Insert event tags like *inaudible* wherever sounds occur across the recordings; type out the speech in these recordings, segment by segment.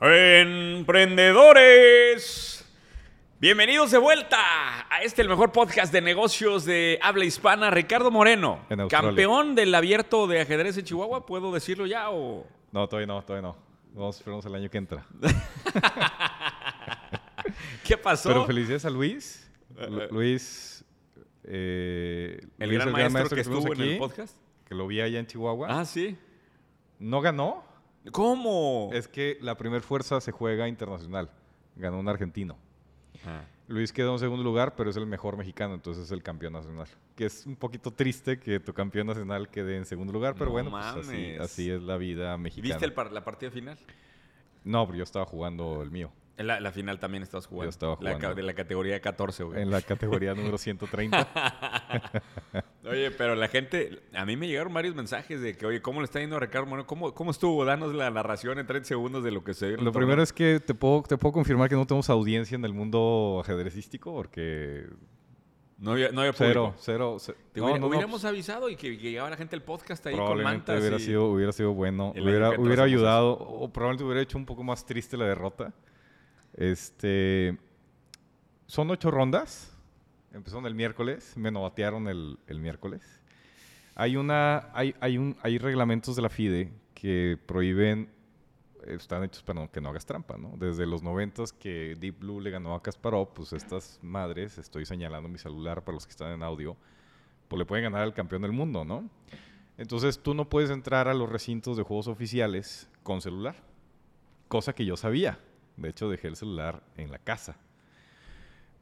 Emprendedores, bienvenidos de vuelta a este el mejor podcast de negocios de habla hispana. Ricardo Moreno, campeón del abierto de ajedrez en Chihuahua, ¿puedo decirlo ya o...? No, todavía no, todavía no. Vamos a esperarnos el año que entra. *laughs* ¿Qué pasó? Pero felicidades a Luis. Lu- Luis. eh, el Luis, gran maestro que tuvimos estuvo en el aquí, podcast. Que lo vi allá en Chihuahua. Ah, sí. No ganó. ¿Cómo? Es que la primer fuerza se juega internacional. Ganó un argentino. Ah. Luis quedó en segundo lugar, pero es el mejor mexicano, entonces es el campeón nacional. Que es un poquito triste que tu campeón nacional quede en segundo lugar, pero No bueno, pues así, es la vida mexicana. ¿Viste el par- la partida final? No, pero yo estaba jugando el mío. En La, la final también estabas jugando. Yo estaba La ca- jugando. de la categoría 14, güey. En la categoría número 130. *laughs* Oye, pero la gente, a mí me llegaron varios mensajes de que, oye, ¿cómo le está yendo a Ricardo Moreno? ¿Cómo, ¿Cómo estuvo? Danos la narración en 30 segundos de lo que se dio. el Lo torneo. primero es que te puedo, te puedo confirmar que no tenemos audiencia en el mundo ajedrecístico porque No había, no había cero, público. cero. ce- Te no, hubiera- no, no, hubiéramos avisado y que, que llegaba la gente al podcast ahí con mantas. hubiera, y- sido, hubiera sido bueno. El Hubiera, hubiera ayudado o probablemente hubiera hecho un poco más triste la derrota. Este, son ocho rondas. Empezaron el miércoles, me novatearon el, miércoles. Hay una, hay, hay un, hay reglamentos de la FIDE que prohíben, están hechos para que no hagas trampa, ¿no? Desde los noventas que Deep Blue le ganó a Kasparov, pues estas madres, estoy señalando mi celular para los que están en audio, pues le pueden ganar al campeón del mundo, ¿no? Entonces tú no puedes entrar a los recintos de juegos oficiales con celular, cosa que yo sabía. De hecho, dejé el celular en la casa.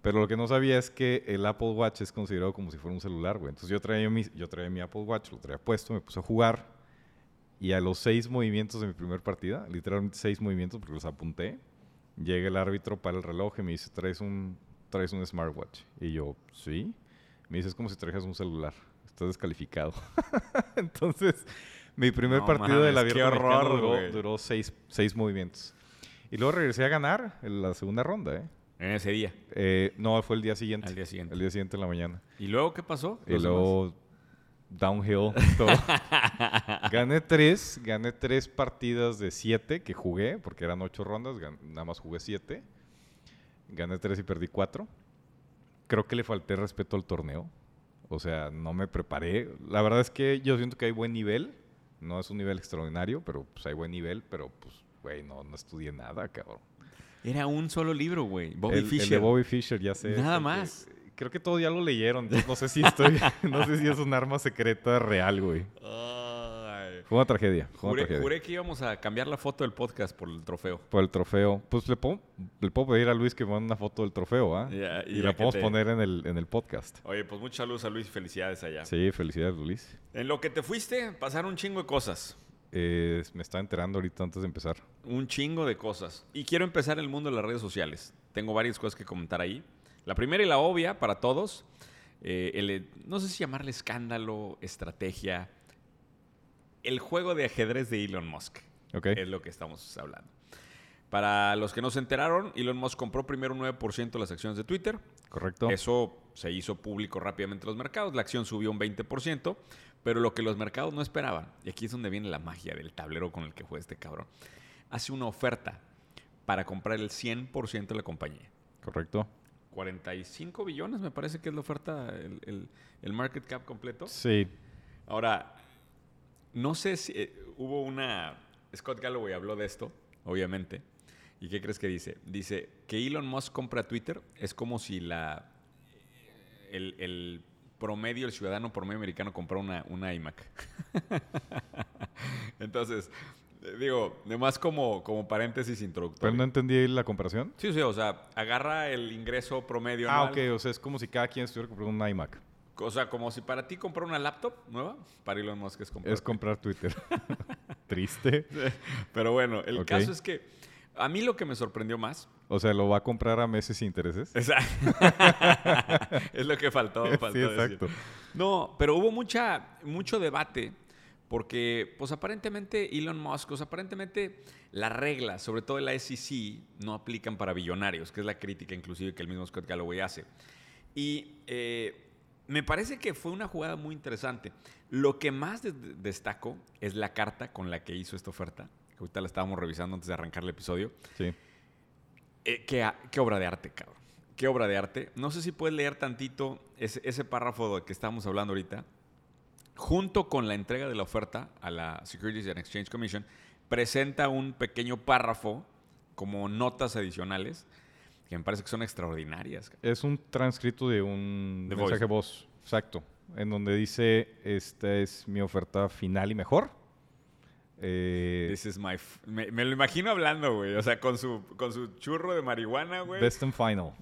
Pero lo que no sabía es que el Apple Watch es considerado como si fuera un celular, güey. Entonces yo traía, mi, yo traía mi Apple Watch, lo traía puesto, me puse a jugar. Y a los seis movimientos de mi primer partida, literalmente seis movimientos porque los apunté, llega el árbitro para el reloj y me dice, ¿traes un, traes un smartwatch? Y yo, sí. Me dice, es como si trajeras un celular. Estás descalificado. *laughs* Entonces, mi primer No partido del abierto horror, duró, duró seis, seis movimientos. Y luego regresé a ganar en la segunda ronda, ¿eh? En ese día, Eh, no, fue el día siguiente. al día siguiente. El día siguiente en la mañana. ¿Y luego qué pasó? Y luego downhill *laughs* todo. gané tres, gané tres partidas de siete que jugué, porque eran ocho rondas, nada más jugué siete. Gané tres y perdí cuatro. Creo que le falté respeto al torneo. O sea, no me preparé. La verdad es que yo siento que hay buen nivel. No es un nivel extraordinario, pero pues hay buen nivel. Pero pues, güey, no, no estudié nada, cabrón. Era un solo libro, güey. Bobby el, el de Bobby Fischer, ya sé. Nada más. creo que todos ya lo leyeron. No sé si estoy, *laughs* no sé si es un arma secreta real, güey. Fue una tragedia. Fue una Juré, tragedia. juré que íbamos a cambiar la foto del podcast por el trofeo. Por el trofeo. Pues le puedo, le puedo pedir a Luis que me mande una foto del trofeo, ¿ah? Y la podemos te- poner en el, en el podcast. Oye, pues mucha luz a Luis y felicidades allá. Sí, felicidades, Luis. En lo que te fuiste, pasaron un chingo de cosas. Eh, me estaba enterando ahorita antes de empezar. Un chingo de cosas. Y quiero empezar el mundo de las redes sociales. Tengo varias cosas que comentar ahí. La primera y la obvia para todos, eh, el- no sé si llamarle escándalo, estrategia, el juego de ajedrez de Elon Musk. ¿Ok? Es lo que estamos hablando. Para los que no se enteraron, Elon Musk compró primero un 9% de las acciones de Twitter. Correcto. Eso se hizo público rápidamente en los mercados. La acción subió un 20%, pero lo que los mercados no esperaban, y aquí es donde viene la magia del tablero con el que juega este cabrón, hace una oferta para comprar el 100% de la compañía. Correcto. 45 billones me parece que es la oferta, el, el- el market cap completo. Sí. Ahora, no sé si eh, hubo una... Scott Galloway habló de esto, obviamente. ¿Y qué crees que dice? Dice que Elon Musk compra Twitter es como si la el, el promedio, el ciudadano promedio americano comprara una, una iMac. *laughs* Entonces, eh, digo, además como, como paréntesis Pero introductorio. no entendí la comparación. Sí, sí, o sea, agarra el ingreso promedio Ah, anual. ok. O sea, es como si cada quien estuviera comprando un iMac. O sea, como si para ti comprar una laptop nueva, para Elon Musk es comprar Es comprar Twitter. *laughs* Triste. Pero bueno, el caso es que a mí lo que me sorprendió más O sea, ¿lo va a comprar a meses sin intereses? Esa- *laughs* es lo que faltó, faltó sí, decir. exacto. No, pero hubo mucha, mucho debate porque, pues aparentemente Elon Musk, pues aparentemente las reglas, sobre todo la SEC, no aplican para billonarios, que es la crítica inclusive que el mismo Scott Galloway hace. Y eh, me parece que fue una jugada muy interesante. Lo que más de- destaco es la carta con la que hizo esta oferta, que ahorita la estábamos revisando antes de arrancar el episodio. Sí. Eh, qué, qué obra de arte, cabrón. Qué obra de arte. No sé si puedes leer tantito ese, ese párrafo del que estamos hablando ahorita. Junto con la entrega de la oferta a la Securities and Exchange Commission, presenta un pequeño párrafo como notas adicionales que me parece que son extraordinarias. Es un transcrito de un De mensaje voice. voz, exacto, en donde dice, esta es mi oferta final y mejor. Eh, This is my me, me lo imagino hablando, güey. O sea, con su, con su churro de marihuana, güey. Best and Final.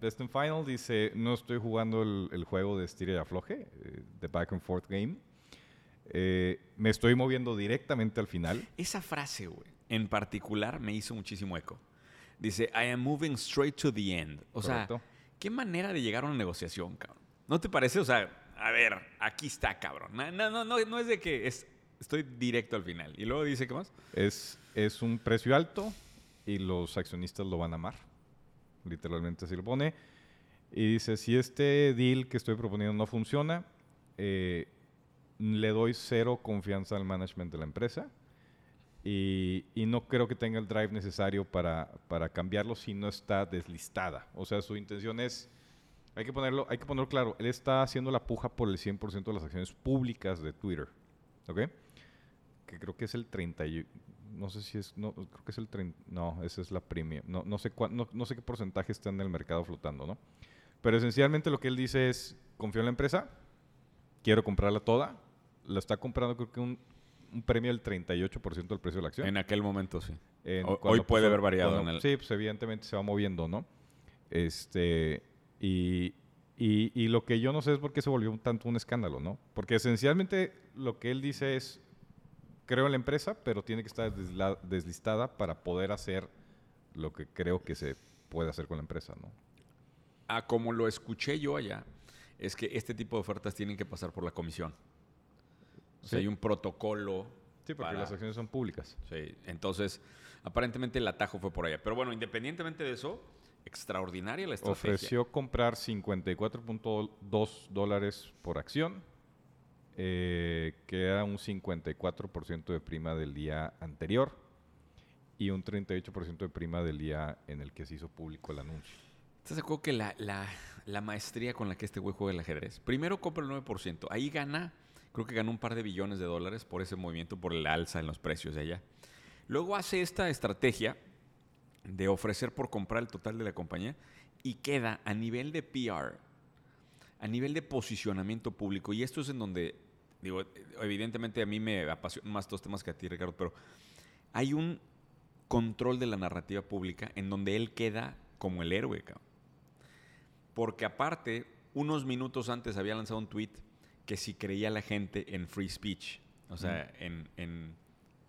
Best and Final dice, no estoy jugando el, el juego de estira y afloje, eh, the back and forth game. Eh, me estoy moviendo directamente al final. Esa frase, güey, en particular me hizo muchísimo eco. Dice, I am moving straight to the end. O Correcto. sea, qué manera de llegar a una negociación, cabrón. ¿No te parece? O sea, a ver, aquí está, cabrón. No, no, no, no es de que es, estoy directo al final. Y luego dice, ¿qué más? Es, es un precio alto y los accionistas lo van a amar. Literalmente así lo pone. Y dice, si este deal que estoy proponiendo no funciona, eh, le doy cero confianza al management de la empresa. Y, y no creo que tenga el drive necesario para, para cambiarlo si no está deslistada. O sea, su intención es, hay que ponerlo, hay que ponerlo claro, él está haciendo la puja por el 100% de las acciones públicas de Twitter. ¿Ok? Que creo que es el 30 y- no sé si es no creo que es el 30 no esa es la premium no, no sé no, no sé qué porcentaje está en el mercado flotando no pero esencialmente lo que él dice es confío en la empresa quiero comprarla toda la está comprando creo que un, un premio del 38% del precio de la acción En aquel momento, sí. en hoy puede haber variado cuando- en el- Sí, pues evidentemente se va moviendo, ¿no? Este, y, y, y lo que yo no sé es por qué se volvió un tanto un escándalo, ¿no? Porque esencialmente lo que él dice es, creo en la empresa, pero tiene que estar deslistada para poder hacer lo que creo que se puede hacer con la empresa, ¿no? Ah, como lo escuché yo allá, es que este tipo de ofertas tienen que pasar por la comisión. O sea, hay un protocolo. Sí, porque para- las acciones son públicas. Sí, entonces, aparentemente el atajo fue por allá. Pero bueno, independientemente de eso, extraordinaria la estrategia. Ofreció comprar 54.2 dólares por acción, eh, que era un 54% de prima del día anterior y un 38% de prima del día en el que se hizo público el anuncio. ¿Estás de acuerdo que la, la- la maestría con la que este güey juega el ajedrez? Primero compra el 9%. Ahí gana, creo que ganó un par de billones de dólares por ese movimiento, por el alza en los precios de allá. Luego hace esta estrategia de ofrecer por comprar el total de la compañía y queda a nivel de PR, a nivel de posicionamiento público. Y esto es en donde, digo, evidentemente a mí me apasionan más estos temas que a ti, Ricardo, pero hay un control de la narrativa pública en donde él queda como el héroe, cabrón. Porque aparte, unos minutos antes había lanzado un tweet que si creía la gente en free speech, o sea, en, en-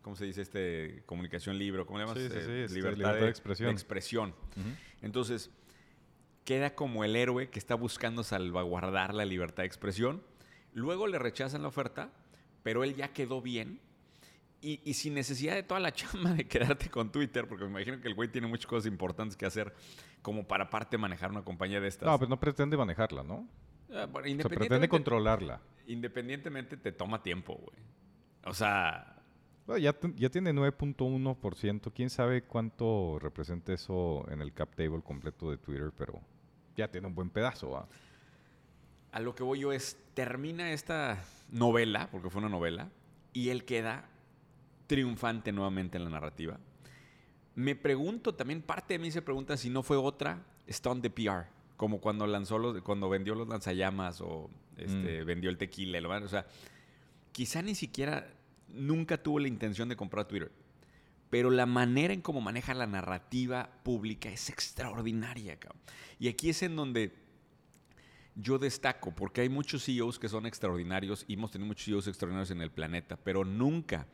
¿cómo se dice este? Comunicación libre, ¿cómo le llamas? Sí, sí, Eh, sí, este, libertad, libertad de, de expresión. de expresión. Entonces, queda como el héroe que está buscando salvaguardar la libertad de expresión. Luego le rechazan la oferta, pero él ya quedó bien. Y, y sin necesidad de toda la *laughs* chamba de quedarte con Twitter, porque me imagino que el güey tiene muchas cosas importantes que hacer, como para aparte manejar una compañía de estas. No, pero no pretende manejarla, ¿no? Ah, bueno, O sea, pretende controlarla. independientemente te toma tiempo, güey. O sea, Bueno, ya, ya tiene 9.1%. ¿Quién sabe cuánto representa eso en el cap table completo de Twitter? Pero ya tiene un buen pedazo, ¿va? A lo que voy yo es, termina esta novela, porque fue una novela, y él queda triunfante nuevamente en la narrativa. Me pregunto también, parte de mí se pregunta si no fue otra stunt de PR, como cuando lanzó los, cuando vendió los lanzallamas o este, vendió el tequila, lo- o sea, quizá ni siquiera nunca tuvo la intención de comprar Twitter, pero la manera en cómo maneja la narrativa pública es extraordinaria, cabrón. Y aquí es en donde yo destaco, porque hay muchos CEOs que son extraordinarios y hemos tenido muchos CEOs extraordinarios en el planeta, pero nunca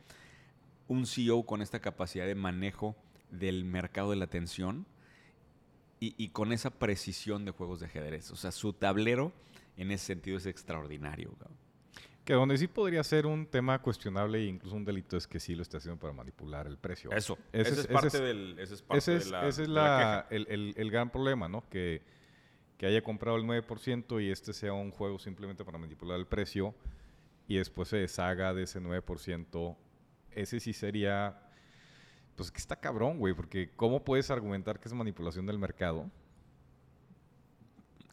un CEO con esta capacidad de manejo del mercado de la atención y, y con esa precisión de juegos de ajedrez. O sea, su tablero en ese sentido es extraordinario. Que donde sí podría ser un tema cuestionable e incluso un delito es que sí lo está haciendo para manipular el precio. Eso, Ese ese, es- ese parte, es- del, ese es parte Ese es, de la, ese es la- la queja. el, el- el gran problema, ¿no? Que, que haya comprado el 9% y este sea un juego simplemente para manipular el precio y después se deshaga de ese 9%. Ese sí sería Pues que está cabrón, güey, porque ¿cómo puedes argumentar que es manipulación del mercado?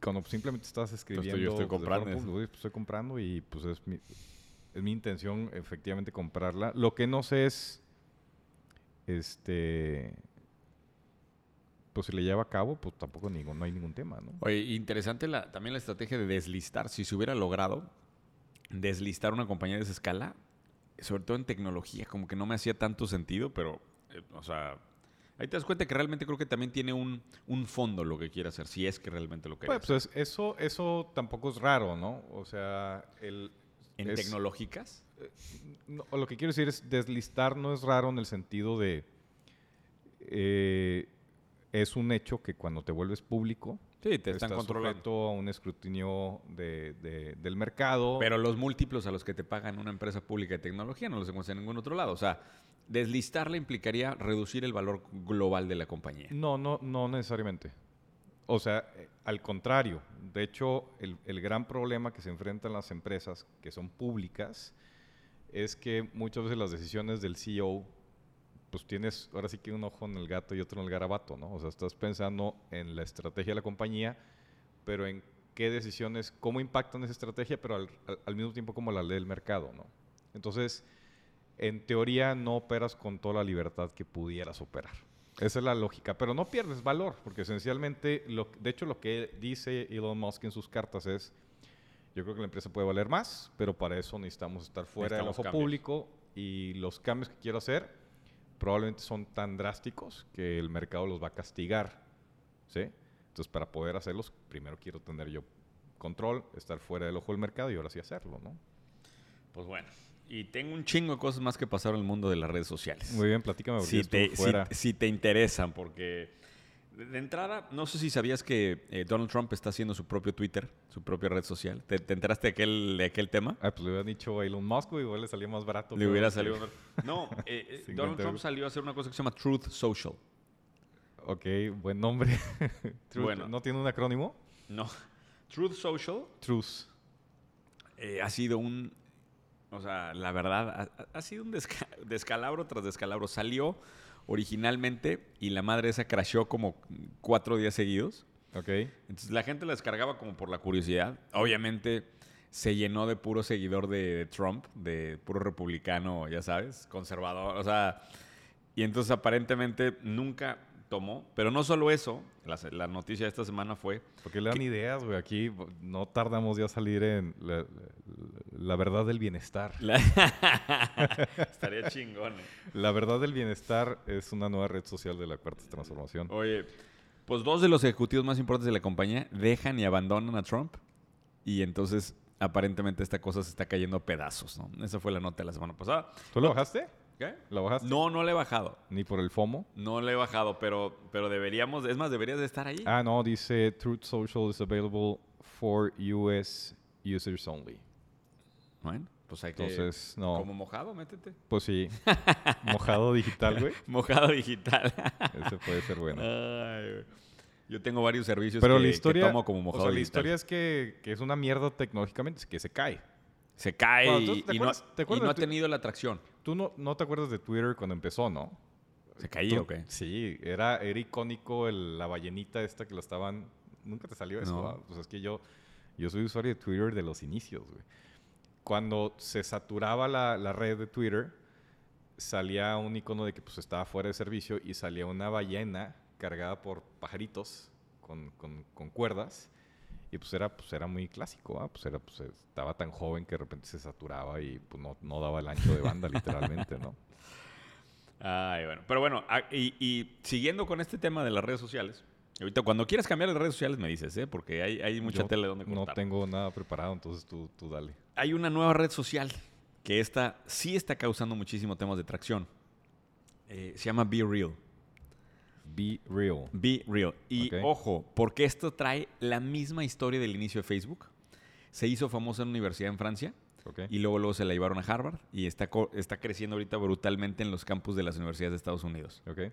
Cuando simplemente estás escribiendo... yo estoy pues, comprando forma eso. pública, "Oye, pues, estoy comprando y pues es mi, es mi intención efectivamente comprarla. Lo que no sé es, este, pues si le lleva a cabo, pues tampoco ningún, no hay ningún tema, ¿no? Oye, interesante la, también la estrategia de deslistar. Si se hubiera logrado deslistar una compañía de esa escala, sobre todo en tecnología, como que no me hacía tanto sentido, pero, eh, o sea, ahí te das cuenta que realmente creo que también tiene un, un fondo lo que quiere hacer, si es que realmente lo quiere Pues, pues, eso, eso tampoco es raro, ¿no? O sea, el... ¿En es- tecnológicas? no, lo que quiero decir es deslistar no es raro en el sentido de eh, es un hecho que cuando te vuelves público Sí, te están estás controlando. a un escrutinio de- de- del mercado. Pero los múltiplos a los que te pagan una empresa pública de tecnología no los encuentras en ningún otro lado. O sea, deslistarla implicaría reducir el valor global de la compañía. No, no, no necesariamente. O sea, eh, al contrario. De hecho, el, el gran problema que se enfrentan las empresas que son públicas es que muchas veces las decisiones del CEO, pues tienes ahora sí que un ojo en el gato y otro en el garabato, ¿no? O sea, estás pensando en la estrategia de la compañía, pero en qué decisiones, cómo impactan esa estrategia, pero al, al- mismo tiempo como la ley del mercado, ¿no? Entonces, en teoría no operas con toda la libertad que pudieras operar. Esa es la lógica, pero no pierdes valor, porque esencialmente, lo, de hecho lo que dice Elon Musk en sus cartas es, yo creo que la empresa puede valer más, pero para eso necesitamos estar fuera del Necesitamos ojo cambios. público y los cambios que quiero hacer probablemente son tan drásticos que el mercado los va a castigar, ¿sí? Entonces, para poder hacerlos, primero quiero tener yo control, estar fuera del ojo del mercado y ahora sí hacerlo, ¿no? Pues bueno. Y tengo un chingo de cosas más que pasaron en el mundo de las redes sociales. Muy bien, platícame si te, si- fuera. si te interesan, porque de, entrada, no sé si sabías que eh, Donald Trump está haciendo su propio Twitter, su propia red social. ¿Te, te enteraste de aquel, de aquel tema? Ah, pues le hubieran dicho a Elon Musk, igual le salía más barato. Le hubiera salido. No, eh, eh, *laughs* 50 Donald Trump salió a hacer una cosa que se llama Truth Social. Ok, buen nombre. *laughs* Truth- Bueno. ¿No tiene un acrónimo? No. Truth Social Truth. eh, ha sido un. O sea, la verdad, ha, ha sido un desca- descalabro tras descalabro. Salió originalmente y la madre esa crashó como cuatro días seguidos. Ok. Entonces la gente la descargaba como por la curiosidad. Obviamente se llenó de puro seguidor de Trump, de puro republicano, ya sabes, conservador. O sea, y entonces aparentemente nunca tomó. Pero no solo eso, la, la noticia de esta semana fue Porque le dan ideas, güey. Aquí no tardamos ya a salir en la, la- la verdad del bienestar. La- *laughs* Estaría *laughs* chingón. eh. La verdad del bienestar es una nueva red social de la cuarta transformación. Oye, pues dos de los ejecutivos más importantes de la compañía dejan y abandonan a Trump. Y entonces, aparentemente, esta cosa se está cayendo a pedazos, ¿no? Esa fue la nota de la semana pasada. ¿Tú lo bajaste? ¿Qué? ¿Lo bajaste? No, no le he bajado. Ni por el FOMO. No le he bajado, pero, pero deberíamos, es más, deberías de estar ahí. Ah, no, dice Truth Social is available for US users only. Bueno, pues hay que... Entonces, no. Como mojado, métete. Pues sí. *laughs* Mojado digital, güey. Mojado digital. Ese puede ser bueno. Ay, güey. Yo tengo varios servicios Pero que, la que historia, tomo como mojado o sea, la digital. historia es que, que es una mierda tecnológicamente, es que se cae. Se cae Bueno, y, ¿tú te y no, te y ha tenido la atracción. Tú no, no te acuerdas de Twitter cuando empezó, ¿no? ¿Se caía o qué? Sí, era, era icónico el- la ballenita esta que lo estaban... Nunca te salió eso, No. Pues es que yo, yo soy usuario de Twitter de los inicios, güey. Cuando se saturaba la, la red de Twitter, salía un icono de que pues estaba fuera de servicio y salía una ballena cargada por pajaritos con, con- con cuerdas. Y pues era, pues era muy clásico, ¿va? Pues era, pues estaba tan joven que de repente se saturaba y pues no, no daba el ancho de banda, literalmente, ¿no? *laughs* Ay, bueno. Pero bueno, a- y, y siguiendo con este tema de las redes sociales, ahorita cuando quieras cambiar de redes sociales me dices, ¿eh? Porque hay, hay mucha Yo tele donde No cortar. tengo nada preparado, entonces tú, tú dale. Hay una nueva red social que esta sí está causando muchísimo temas de tracción. Eh, se llama Be Real. Be real. Be Real. Y ojo, porque esto trae la misma historia del inicio de Facebook. Se hizo famoso en una universidad en Francia y luego, luego se la llevaron a Harvard y está, está creciendo ahorita brutalmente en los campus de las universidades de Estados Unidos. ¿Ok?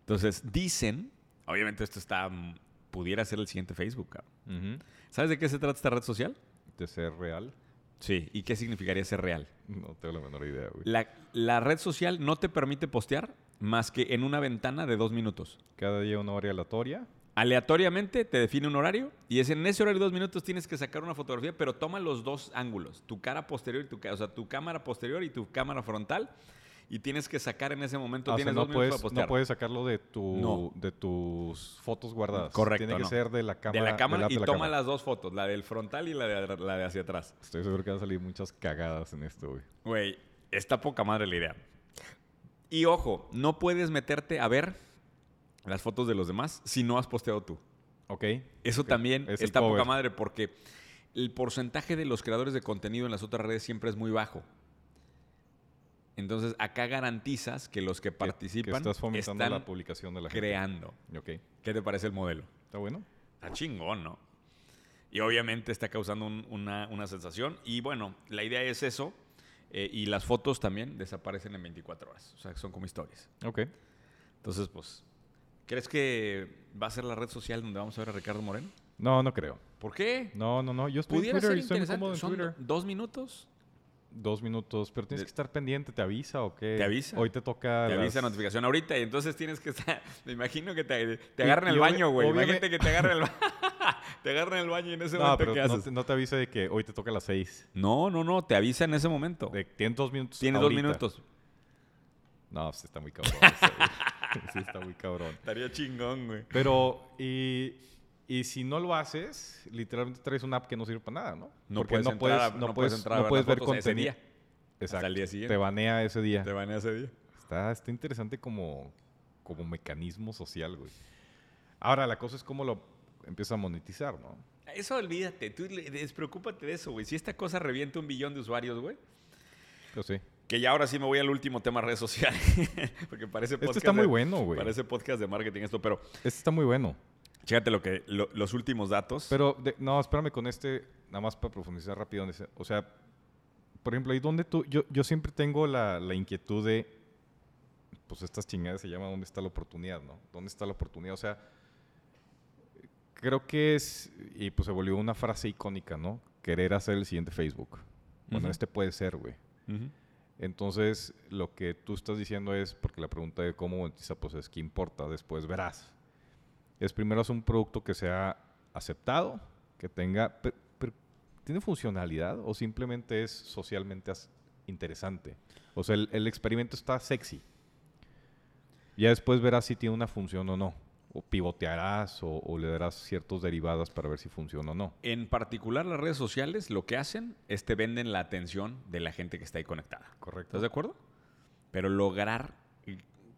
Entonces, dicen, obviamente esto está, mm, pudiera ser el siguiente Facebook. cabrón. ¿Sabes de qué se trata esta red social? ¿De ser real? Sí. ¿Y qué significaría ser real? No tengo la menor idea, güey. La, la red social no te permite postear más que en una ventana de dos minutos. Cada día una hora aleatoria. Aleatoriamente te define un horario y es en ese horario de dos minutos tienes que sacar una fotografía, pero toma los dos ángulos, tu cara posterior y tu, o sea, tu cámara posterior y tu cámara frontal y tienes que sacar en ese momento, Ah, o sea, tienes no dos minutos puedes, para postear. no puedes sacarlo de, tu, No. de tus fotos guardadas. Correcto, Tiene que no. ser de la cámara. de la cámara y la toma cámara. las dos fotos, la del frontal y la de, la de hacia atrás. Estoy seguro que van a salir muchas cagadas en esto, güey. Güey, está poca madre la idea. Y ojo, no puedes meterte a ver las fotos de los demás si no has posteado tú. Ok. Eso también Es está poca madre porque el porcentaje de los creadores de contenido en las otras redes siempre es muy bajo. Entonces, acá garantizas que los que participan Que estás fomentando están la publicación de la gente. creando. Ok. ¿Qué te parece el modelo? ¿Está bueno? Está chingón, ¿no? Y obviamente está causando un- una, una sensación. Y bueno, la idea es eso. eh, y las fotos también desaparecen en 24 horas. O sea, son como historias. Ok. Entonces, pues, ¿crees que va a ser la red social donde vamos a ver a Ricardo Moreno? No, no creo. ¿Por qué? No, no, no. Yo estoy en Twitter ser y estoy muy cómodo en Son Twitter. dos minutos. Dos minutos, pero tienes que estar pendiente. ¿Te avisa o qué? ¿Te avisa? Hoy te toca. Te las- avisa notificación ahorita y entonces tienes que estar. *laughs* Me imagino que te, te agarran y el baño, güey. Imagínate que te agarran el *laughs* baño. te agarran el baño y en ese No, momento pero ¿qué no haces? te, no te avisa de que hoy te toca a las seis. No, no, no. Te avisa en ese momento. De, tienes dos minutos. Tienes dos minutos. No, sí está muy cabrón. *laughs* sí está muy cabrón. Estaría chingón, güey. Pero, y, y si no lo haces, literalmente traes una app que no sirve para nada, ¿no? No Porque puedes no entrar puedes, no no puedes, entrar no puedes ver ese contenido. día. Exacto. el día siguiente. Te banea ese día. Te van ese día. Está, está interesante como, como mecanismo social, güey. Ahora, la cosa es cómo lo empieza a monetizar, ¿no? Eso olvídate. Tú despreocúpate de eso, güey. Si esta cosa revienta un billón de usuarios, güey. Yo sí. Que ya ahora sí me voy al último tema redes sociales. *laughs* Porque parece Este podcast. está muy de- bueno, güey. Parece podcast de marketing esto, pero Este está muy bueno. Chécate lo que, lo- los últimos datos. Pero, de- no, espérame con este, nada más para profundizar rápido. O sea, por ejemplo, ahí donde tú, yo, yo siempre tengo la, la inquietud de, pues estas chingadas se llaman ¿dónde está la oportunidad, no? ¿Dónde está la oportunidad? O sea, creo que es, y pues se volvió una frase icónica, ¿no? Querer hacer el siguiente Facebook. Bueno, este puede ser, güey. Entonces, lo que tú estás diciendo es, porque la pregunta de cómo monetiza, pues es qué importa, después verás. Es primero es un producto que sea aceptado, que tenga, ¿tiene funcionalidad o simplemente es socialmente interesante? O sea, el, el experimento está sexy. Ya después verás si tiene una función o no. O pivotearás o, o le darás ciertos derivadas para ver si funciona o no. En particular, las redes sociales lo que hacen es te venden la atención de la gente que está ahí conectada. ¿Correcto? ¿Estás de acuerdo? Pero lograr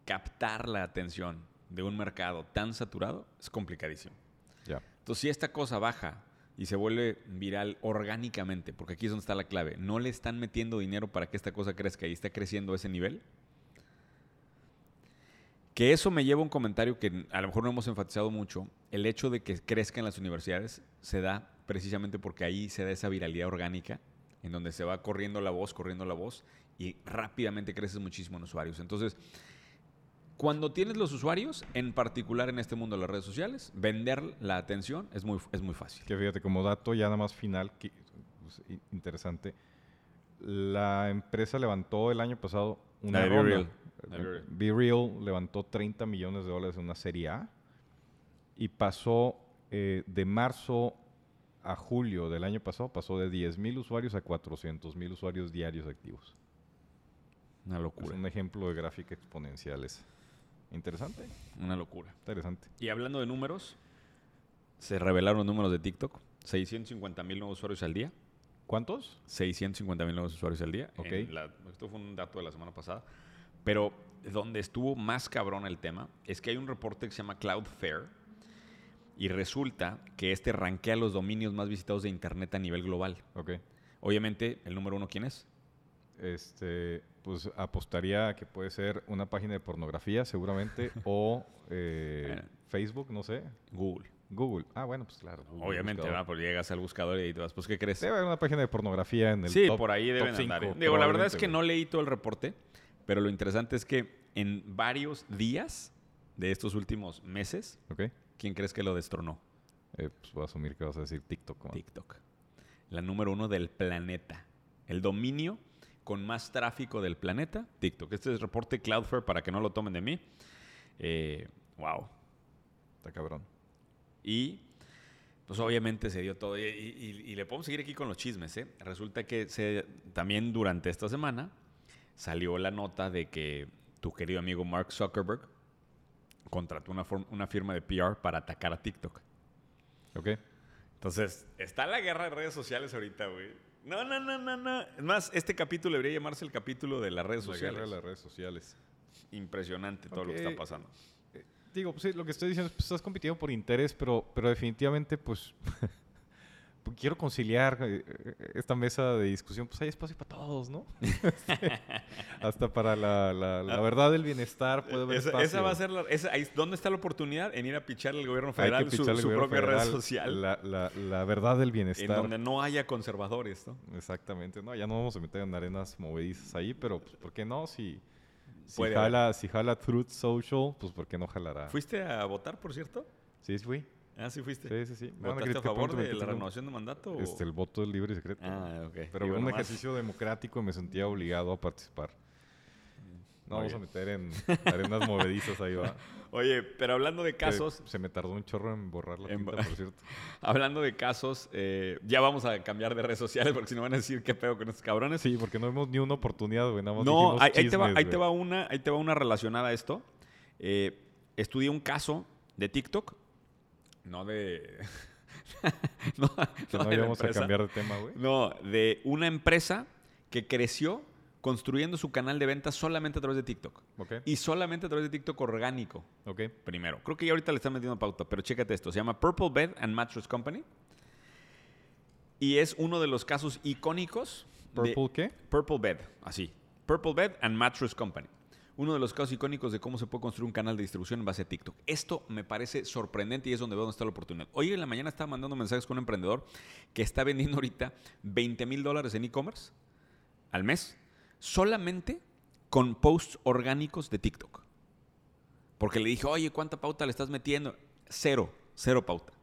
captar la atención de un mercado tan saturado es complicadísimo. Ya. Entonces, si esta cosa baja y se vuelve viral orgánicamente, porque aquí es donde está la clave, no le están metiendo dinero para que esta cosa crezca y está creciendo a ese nivel. Que eso me lleva a un comentario que a lo mejor no hemos enfatizado mucho. El hecho de que crezca en las universidades se da precisamente porque ahí se da esa viralidad orgánica, en donde se va corriendo la voz, corriendo la voz, y rápidamente creces muchísimo en usuarios. Entonces, cuando tienes los usuarios, en particular en este mundo de las redes sociales, vender la atención es muy, es muy fácil. Que fíjate, como dato ya nada más final, que, pues, interesante. La empresa levantó el año pasado una Be ronda. Real. La de Be Real. Levantó 30 millones de dólares en una serie A y pasó eh, de marzo a julio del año pasado, pasó de 10 mil usuarios a 400 mil usuarios diarios activos. Una Es locura. un ejemplo de gráfica exponencial. Es interesante, Una locura. interesante. Y hablando de números, se revelaron los números de TikTok. 650 mil nuevos usuarios al día. ¿Cuántos? 650 mil nuevos usuarios al día. Ok. En la- esto fue un dato de la semana pasada. Pero donde estuvo más cabrón el tema es que hay un reporte que se llama Cloudflare y resulta que este rankea los dominios más visitados de Internet a nivel global. Ok. Obviamente, el número uno, ¿quién es? Este, pues apostaría a que puede ser una página de pornografía, seguramente, *laughs* o eh. Facebook, no sé. Google. Google. Ah, bueno, pues claro. Google Obviamente. ¿verdad? Porque llegas al buscador y te vas, pues, ¿qué crees? Debe haber una página de pornografía en el Sí, top- por ahí deben top andar. ¿eh? cinco, Digo, la verdad es que no leí todo el reporte, pero lo interesante es que en varios días de estos últimos meses. ¿quién crees que lo destronó? Eh, pues voy a asumir que vas a decir TikTok. ¿no? TikTok. La número uno del planeta. El dominio con más tráfico del planeta, TikTok. Este es el reporte Cloudflare para que no lo tomen de mí. Eh, wow. Está cabrón. Y pues obviamente se dio todo. Y, y- y le podemos seguir aquí con los chismes. ¿eh? Resulta que se, también durante esta semana salió la nota de que tu querido amigo Mark Zuckerberg contrató una, una firma de PR para atacar a TikTok. ¿Ok? Entonces, está la guerra de redes sociales ahorita, güey. No, no, no, no, no. Es más, este capítulo debería llamarse el capítulo de las redes La sociales. guerra de las redes sociales. Impresionante todo lo que está pasando. Digo, pues sí, lo que estoy diciendo es que estás compitiendo por interés, pero, pero definitivamente, pues, pues, *laughs* quiero conciliar eh, eh, esta mesa de discusión. Pues hay espacio para todos, ¿no? *laughs* *laughs* Hasta para la, la- la verdad del bienestar puede haber Esa, espacio. esa va a ser la, esa- ¿Dónde está la oportunidad? En ir a picharle al gobierno federal su, su gobierno propia red social. La, la- la verdad del en bienestar. donde no haya conservadores, ¿no? Exactamente, no, ya no vamos a meter en arenas movedizas ahí, pero pues, ¿por qué no? Si, jala, si jala Truth Social, pues ¿por qué no jalará? ¿Fuiste a votar, por cierto? Sí, sí fui. Ah, sí fuiste. Sí, sí, sí. ¿Votaste a favor de la renovación de mandato? o- Este, el voto es libre y secreto. Ah, ok. Pero en un nomás- ejercicio democrático me sentía obligado a participar. No Muy vamos a meter en arenas movedizas ahí, va. *laughs* Oye, pero hablando de casos, Se me tardó un chorro en borrar la En tinta, por cierto. *laughs* hablando de casos, eh, ya vamos a cambiar de redes sociales porque si no van a decir qué pedo con estos cabrones. Sí, porque no vemos ni una oportunidad, güey. Nada más No, ahí, ahí te va, chismes, ahí te va una, ahí te va una relacionada a esto. Eh, estudié un caso de TikTok, no de, *laughs* no, no no de la íbamos a empresa. cambiar de tema, güey. No, de una empresa que creció construyendo su canal de ventas solamente a través de TikTok. Ok, Y solamente a través de TikTok orgánico, ok. primero. Creo que ya ahorita le están metiendo pauta, pero chécate esto. Se llama Purple Bed and Mattress Company. Y es uno de los casos icónicos. de- ¿Purple qué? Purple Bed, así. Purple Bed and Mattress Company. Uno de los casos icónicos de cómo se puede construir un canal de distribución en base a TikTok. Esto me parece sorprendente y es donde veo dónde está la oportunidad. Hoy en la mañana estaba mandando mensajes con un emprendedor que está vendiendo ahorita 20 mil dólares en e-commerce al mes solamente con posts orgánicos de TikTok. Porque le dije, oye, ¿cuánta pauta le estás metiendo? Cero, cero pauta.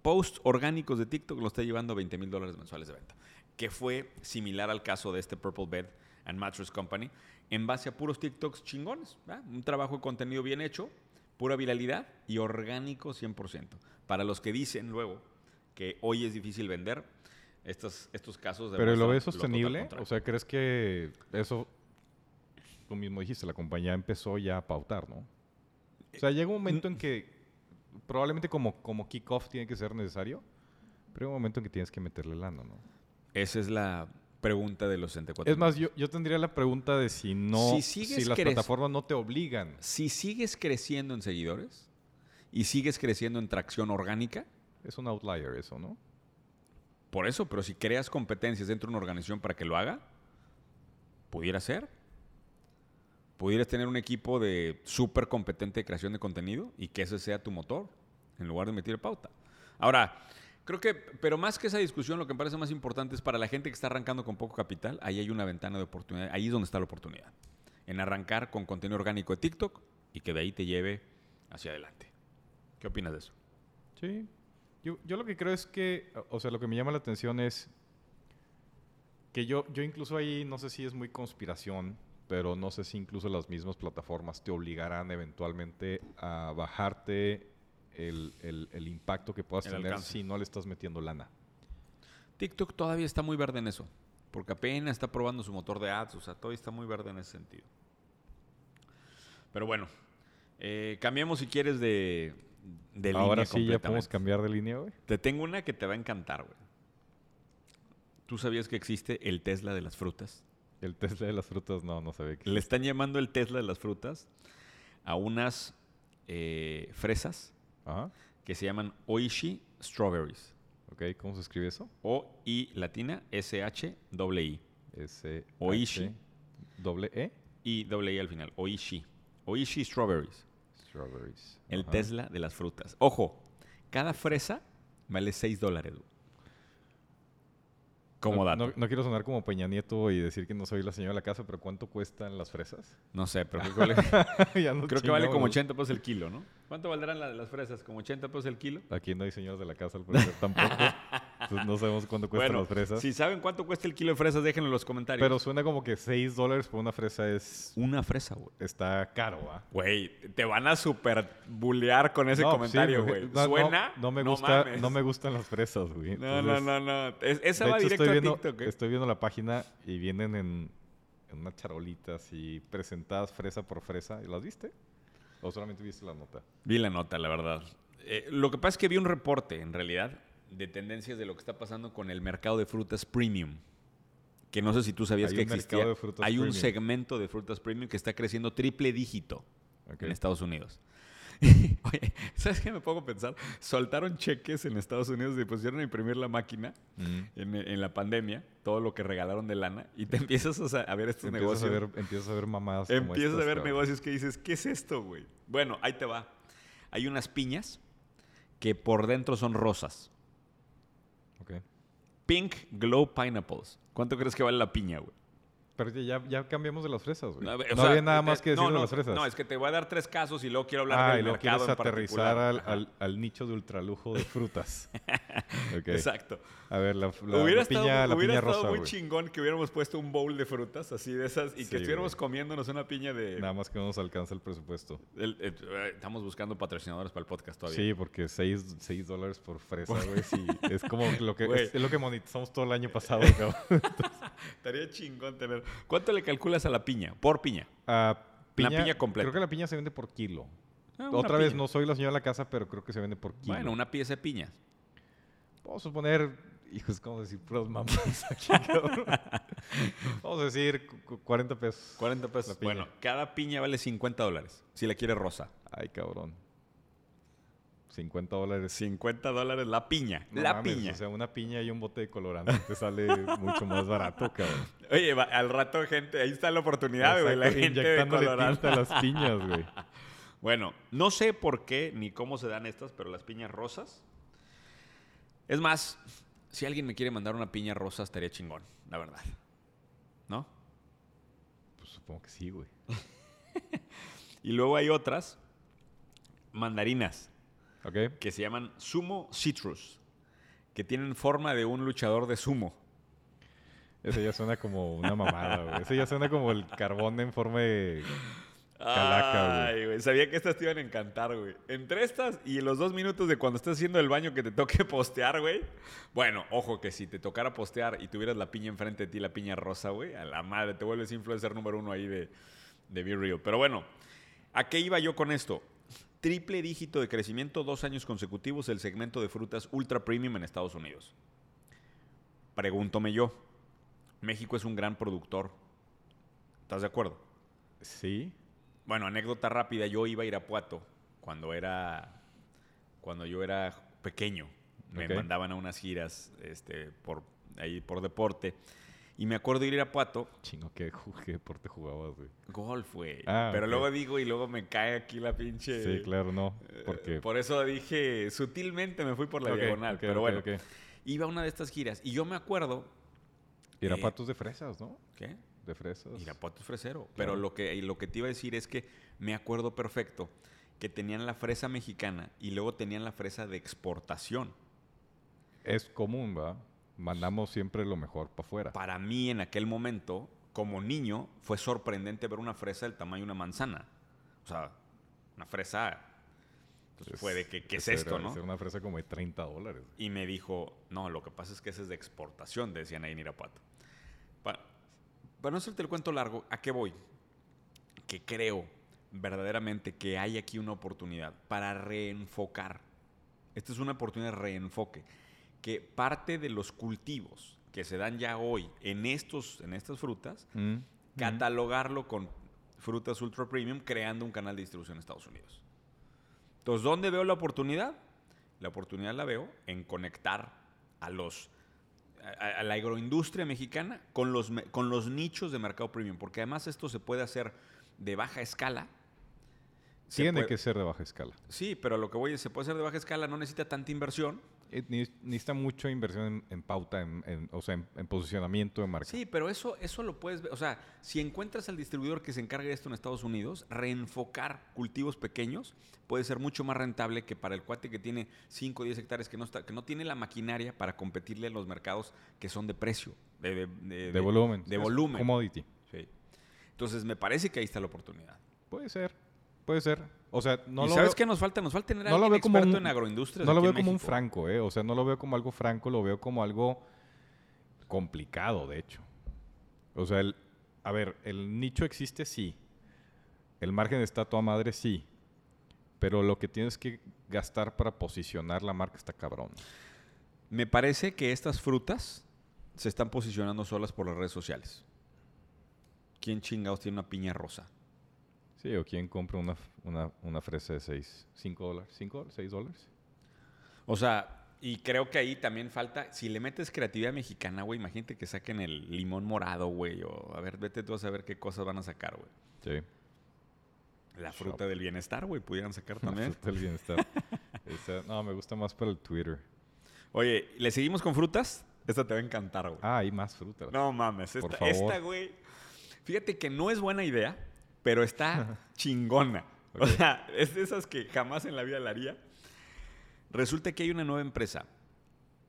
Posts orgánicos de TikTok lo está llevando a 20 mil dólares mensuales de venta. Que fue similar al caso de este Purple Bed and Mattress Company, en base a puros TikToks chingones. ¿verdad? Un trabajo de contenido bien hecho, pura viralidad y orgánico 100%. Para los que dicen luego que hoy es difícil vender, estos, estos casos... ¿Pero lo ves sostenible? contrario. o sea, ¿crees que eso, tú mismo dijiste, la compañía empezó ya a pautar, ¿no? O sea, llega un momento en que probablemente como, como kickoff tiene que ser necesario, pero hay un momento en que tienes que meterle lana, ¿no? Esa es la pregunta de los 64. Es más, yo, yo tendría la pregunta de si no, Si si, las plataformas no te obligan. Si sigues creciendo en seguidores y sigues creciendo en tracción orgánica, Es un outlier eso, ¿no? por eso, pero si creas competencias dentro de una organización para que lo haga, pudiera ser. Pudieras tener un equipo de súper competente de creación de contenido y que ese sea tu motor, en lugar de meter pauta. Ahora, creo que, pero más que esa discusión, lo que me parece más importante es para la gente que está arrancando con poco capital, ahí hay una ventana de oportunidad, ahí es donde está la oportunidad. En arrancar con contenido orgánico de TikTok y que de ahí te lleve hacia adelante. ¿Qué opinas de eso? Sí. Yo, yo lo que creo es que, o sea, lo que me llama la atención es que yo, yo incluso ahí, no sé si es muy conspiración, pero no sé si incluso las mismas plataformas te obligarán eventualmente a bajarte el, el- el impacto que puedas El tener alcance. si no le estás metiendo lana. TikTok todavía está muy verde en eso, porque apenas está probando su motor de ads, o sea, todavía está muy verde en ese sentido. Pero bueno, eh, cambiemos si quieres de, de Ahora línea sí ya podemos cambiar de línea, güey. Te tengo una que te va a encantar, güey. ¿Tú sabías que existe el Tesla de las frutas? El Tesla de las frutas, no, no se ve que... Le están llamando el Tesla de las frutas a unas eh, fresas Ajá. que se llaman Oishi Strawberries. Ok, ¿cómo se escribe eso? O-I latina, S-H-I-I. S Oishi. Doble E. Y doble I al final. Oishi. Oishi Strawberries. Strawberries. El Ajá. Tesla de las frutas. Ojo, cada fresa vale 6 dólares. Como no, dato. No, no quiero sonar como Peña Nieto y decir que no soy la señora de la casa, pero ¿cuánto cuestan las fresas? No sé, pero creo que vale, *laughs* Ya nos creo que vale como chingamos. 80 pesos el kilo, ¿no? ¿Cuánto valdrán la- las fresas? ¿Como 80 pesos el kilo? Aquí no hay señores de la casa, al parecer tampoco. *laughs* Entonces, no sabemos cuánto cuestan Bueno, las fresas. si saben cuánto cuesta el kilo de fresas, déjenlo en los comentarios. Pero suena como que 6 dólares por una fresa es una fresa, güey. está caro, ¿ah? Güey, te van a super bullear con ese No, comentario, güey. no, ¿Suena? No, me gusta, mames. no me gustan las fresas, güey. No, no, no, no. Es- esa va hecho, directo estoy a viendo, TikTok, ¿eh? estoy viendo la página y vienen en, en unas charolitas y presentadas fresa por fresa. ¿Y ¿Las viste? ¿O solamente viste la nota? Vi la nota, la verdad. Eh, lo que pasa es que vi un reporte, en realidad, de tendencias de lo que está pasando con el mercado de frutas premium. Que no sé si tú sabías Hay que un existía. de frutas Hay un segmento de frutas premium que está creciendo triple dígito Ok. en Estados Unidos. *laughs* Oye, ¿sabes qué me pongo a pensar? Soltaron cheques en Estados Unidos y pusieron a imprimir la máquina en, en la pandemia, todo lo que regalaron de lana, y te empiezas a, ver estos Empiezas, a ver, empiezas a ver mamadas como Empiezas estas, a ver cabrón. negocios que dices, ¿qué es esto, güey? Bueno, ahí te va. Hay unas piñas que por dentro son rosas. Pink Glow Pineapples. ¿Cuánto crees que vale la piña, güey? Pero ya, ya cambiamos de las fresas, güey. No, sea, había nada te- más que decir no, de las fresas. No, es que te voy a dar tres casos y luego quiero hablar ah, del y luego mercado quieres en aterrizar al, Ajá. al- al nicho de ultralujo de frutas. *laughs* Ok. Exacto. A ver, la, la- hubiera la piña, estado, la hubiera piña estado rosa, muy muy chingón que hubiéramos puesto un bowl de frutas así de esas y Sí, que estuviéramos comiéndonos una piña de... Nada más que no nos alcanza el presupuesto. el- el- eh, estamos buscando patrocinadores para el podcast todavía. Sí, porque 6 dólares por fresa, güey, sí. Es como lo que, es, *laughs* es lo que monetizamos todo el año pasado, *laughs* cabrón. Estaría chingón tener... ¿Cuánto le calculas a la piña? Por piña. La piña completa. Creo que la piña se vende por kilo. Ah, Otra vez, piña. no soy la señora de la casa, pero creo que se vende por kilo. Bueno, una pieza de piña. Vamos a suponer, hijos, ¿cómo decir? Puras mamás *laughs* aquí, cabrón. Vamos a decir cu- cu- 40 pesos. 40 pesos. Bueno, cada piña vale 50 dólares. Si la quieres rosa. Ay, cabrón. 50 dólares. 50 dólares la piña. No la mames, piña. O sea, una piña y un bote de colorante te sale mucho más barato, cabrón. Oye, va- al rato, gente, ahí está la oportunidad, güey. La gente de tinta a las piñas, güey. *laughs* Bueno, no sé por qué ni cómo se dan estas, pero las piñas rosas. Es más, si alguien me quiere mandar una piña rosa, estaría chingón, la verdad. ¿No? Pues supongo que sí, güey. *laughs* Y luego hay otras mandarinas ¿Ok? que se llaman Sumo Citrus, que tienen forma de un luchador de sumo. Ese ya suena como una mamada, güey. Ese ya suena como el carbón en forma de... Calaca. Ay, güey. Sabía que estas te iban a encantar, güey. Entre estas y los dos minutos de cuando estás haciendo el baño que te toque *laughs* postear, güey. Bueno, ojo que si te tocara postear y tuvieras la piña enfrente de ti, la piña rosa, güey, a la madre, te vuelves influencer número uno ahí de, de Be Real. Pero bueno, ¿a qué iba yo con esto? Triple dígito de crecimiento, dos años consecutivos, el segmento de frutas ultra premium en Estados Unidos. Pregúntome yo, México es un gran productor. ¿Estás de acuerdo? Sí. Bueno, anécdota rápida, yo iba a Irapuato cuando era cuando yo era pequeño. Me mandaban a unas giras este, por ahí por deporte. Y me acuerdo ir a Irapuato, Chingo, ¿qué, qué deporte jugabas, güey? golf, güey. Ah, Pero luego digo y luego me cae aquí la pinche. Sí, claro, no. eh, Porque... Por eso dije, sutilmente me fui por la diagonal. pero bueno, iba a una de estas giras y yo me acuerdo. Irapatos de fresas, ¿no? ¿Qué? De fresas. Irapuato es fresero. Pero lo que, lo que te iba a decir es que me acuerdo perfecto que tenían la fresa mexicana y luego tenían la fresa de exportación. Es común, ¿va? Mandamos siempre lo mejor para afuera. Para mí en aquel momento, como niño, fue sorprendente ver una fresa del tamaño de una manzana. O sea, una fresa... Entonces fue de que, ¿qué es esto, era- no? era una fresa como de 30 dólares. Y me dijo, no, lo que pasa es que ese es de exportación, decían ahí en Irapuato. Pa- para no hacerte el cuento largo, ¿a qué voy? Que creo verdaderamente que hay aquí una oportunidad para reenfocar. Esta es una oportunidad de reenfoque. Que parte de los cultivos que se dan ya hoy en, estos, en estas frutas, Mm, catalogarlo con frutas ultra premium, creando un canal de distribución en Estados Unidos. Entonces, ¿dónde veo la oportunidad? La oportunidad la veo en conectar a los a, a la agroindustria mexicana con los, con los nichos de mercado premium, porque además esto se puede hacer de baja escala. Tiene puede- que ser de baja escala. Sí, pero lo que voy es, se puede hacer de baja escala, no necesita tanta inversión necesita mucha inversión en, en pauta, en, en- o sea, en, en posicionamiento de marca. Sí, pero eso, eso lo puedes ver. O sea, si encuentras al distribuidor que se encargue de esto en Estados Unidos, reenfocar cultivos pequeños puede ser mucho más rentable que para el cuate que tiene 5 o 10 hectáreas, que no, está, que no tiene la maquinaria para competirle en los mercados que son de precio, de, de- de- de volumen. De volumen. Commodity. Sí. Entonces, me parece que ahí está la oportunidad. Puede ser, puede ser. O sea, no ¿Y lo sabes veo, qué nos falta? Nos falta tener no lo alguien veo como un- en agroindustrias. no lo veo como un franco, ¿eh? O sea, no lo veo como algo franco, lo veo como algo complicado, de hecho. O sea, el, a ver, el nicho existe, sí. El margen está toda madre, sí. Pero lo que tienes que gastar para posicionar la marca está cabrón. Me parece que estas frutas se están posicionando solas por las redes sociales. ¿Quién chingados tiene una piña rosa? Sí, o quien compra una, una, una fresa de 6, 5 dólares, 5 dólares, 6 dólares. O sea, y creo que ahí también falta, si le metes creatividad mexicana, güey, imagínate que saquen el limón morado, güey, o a ver, vete tú a saber qué cosas van a sacar, güey. Sí. La fruta del bienestar, güey, pudieran sacar *laughs* también. Fruta del bienestar. Esa- no, me gusta más para el Twitter. Oye, ¿le seguimos con frutas? Esta te va a encantar, güey. Ah, hay más frutas. No mames, Por esta, favor. esta, güey. Fíjate que no es buena idea, pero está chingona. O sea, es de esas que jamás en la vida la haría. Resulta que hay una nueva empresa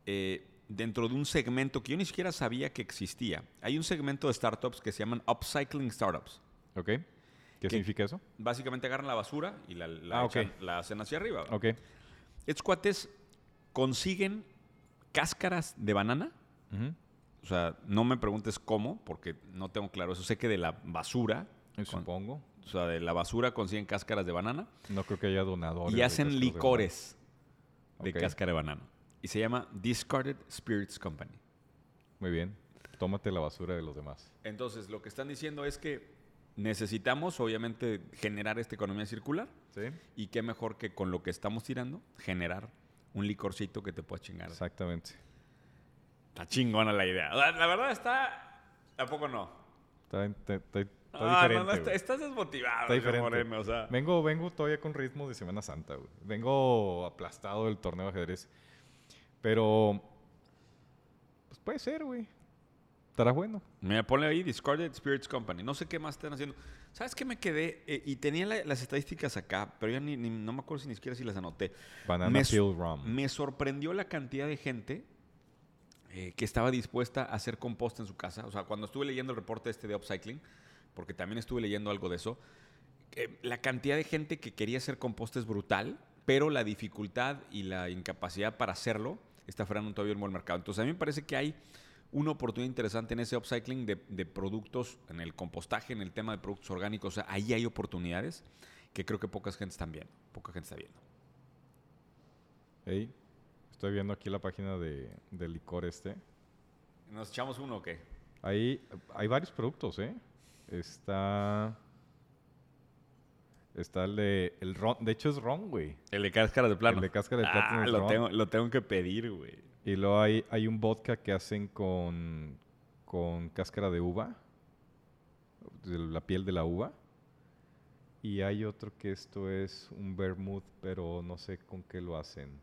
eh, dentro de un segmento que yo ni siquiera sabía que existía. Hay un segmento de startups que se llaman Upcycling Startups. ¿Ok? ¿Qué significa eso? Básicamente agarran la basura y la, la, Ah, ok. echan- la hacen hacia arriba. Ok. Estos cuates consiguen cáscaras de banana. O sea, no me preguntes cómo, porque no tengo claro eso. Sé que de la basura, con- Supongo. o sea, de la basura consiguen cáscaras de banana No creo que haya donadores. y hacen de licores de, cáscara de banana. Y se llama Discarded Spirits Company. Muy bien. Tómate la basura de los demás. Entonces, lo que están diciendo es que necesitamos, obviamente, generar esta economía circular. ¿Sí? Y qué mejor que con lo que estamos tirando, generar un licorcito que te pueda chingar. Exactamente. Está chingona la idea. La, la verdad está... ¿A poco no? Está, está- está- Ah, diferente. no, no, está- estás desmotivado, Está diferente. Moreno, o sea. Vengo, vengo todavía con ritmo de Semana Santa, güey. Vengo aplastado del torneo de ajedrez. Pero. Pues puede ser, güey. Estará bueno. Me pone ahí Discarded Spirits Company. No sé qué más están haciendo. ¿Sabes qué me quedé? Eh, y tenía la- las estadísticas acá, pero ya ni, ni- no me acuerdo si ni siquiera si las anoté. Banana me, Peel Rum. me sorprendió la cantidad de gente eh, que estaba dispuesta a hacer compost en su casa. O sea, cuando estuve leyendo el reporte este de Upcycling, porque también estuve leyendo algo de eso, eh, la cantidad de gente que quería hacer compost es brutal, pero la dificultad y la incapacidad para hacerlo está frenando todavía el mercado. Entonces, a mí me parece que hay una oportunidad interesante en ese upcycling de, de productos, en el compostaje, en el tema de productos orgánicos. O sea, ahí hay oportunidades que creo que pocas gente están viendo. Poca gente está viendo. Ey, estoy viendo aquí la página de, del licor este. ¿Nos echamos uno o qué? Ahí hay varios productos, ¿eh? Está. Está el de. El ron. De hecho, es ron, güey. El de cáscara de plano. El de cáscara de plátano Ah, es lo ron. tengo, lo tengo que pedir, güey. Y luego hay, hay un vodka que hacen con, con cáscara de uva, de la piel de la uva. Y hay otro que esto es un vermouth, pero no sé con qué lo hacen.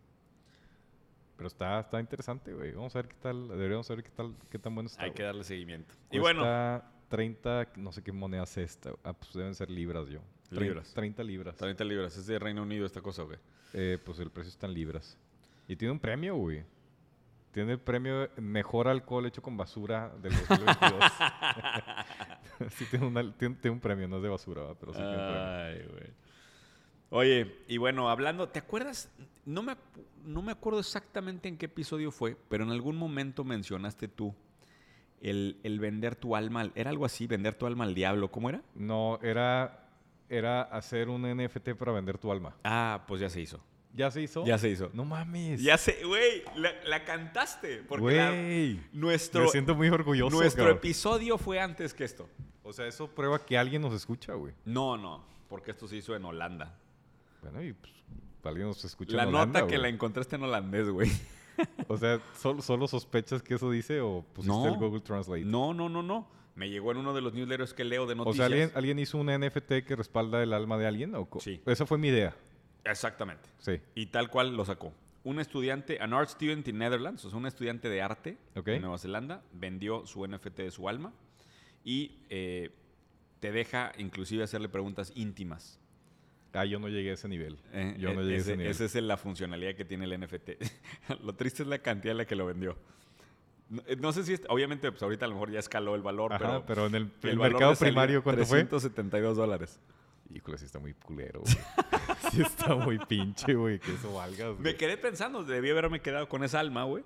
Pero está, está interesante, güey. Vamos a ver qué tal, deberíamos ver qué tal, qué tan bueno está. Hay que darle seguimiento. Y bueno, Cuesta 30, no sé qué moneda es esta. Ah, pues deben ser libras yo. Libras. 30 libras. 30 libras. ¿Es de Reino Unido esta cosa, güey? Eh, pues el precio está en libras. Y tiene un premio, güey. Tiene el premio Mejor Alcohol Hecho con Basura del 2022. *laughs* sí, tiene, una- tiene- tiene un premio, no es de basura, ¿va? pero sí tiene un premio. Ay, güey. Oye, y bueno, hablando, ¿te acuerdas? No me, no me acuerdo exactamente en qué episodio fue, pero en algún momento mencionaste tú el, el vender tu alma, al- era algo así, vender tu alma al diablo, ¿cómo era? No, era, era hacer un NFT para vender tu alma. Ah, pues ya se hizo. ¿Ya se hizo? Ya se hizo. No mames. Ya se, güey, la, la cantaste. Porque la- Güey. nuestro, Me siento muy orgulloso. nuestro cabrón. episodio fue antes que esto. O sea, eso prueba que alguien nos escucha, güey. No, no, porque esto se hizo en Holanda. Bueno, y pues, alguien nos escucha La en Holanda, nota que güey. la encontraste en holandés, güey. O sea, ¿solo, ¿solo sospechas que eso dice o pusiste No. el Google Translate? No, no, no, no. Me llegó en uno de los newsletters que leo de O noticias. sea, ¿alguien, ¿alguien hizo un NFT que respalda el alma de alguien? ¿o Sí. Esa fue mi idea. Exactamente. Sí. Y tal cual lo sacó. un estudiante, an art student in Netherlands, o sea, un estudiante de arte Ok. en Nueva Zelanda, vendió su NFT de su alma y eh, te deja inclusive hacerle preguntas íntimas. Ah, yo no llegué a ese nivel. Eh, yo no eh, llegué a ese- nivel. Esa es la funcionalidad que tiene el NFT. *laughs* Lo triste es la cantidad en la que lo vendió. No, eh, no sé si, es- obviamente, pues ahorita a lo mejor ya escaló el valor, Ajá, pero, pero, en el, el el valor mercado primario, ¿cuánto fue? 372 dólares. Híjole, sí está muy culero, güey. *laughs* sí está muy pinche, güey, que eso valga. güey. Me quedé pensando, debí haberme quedado con esa alma, güey.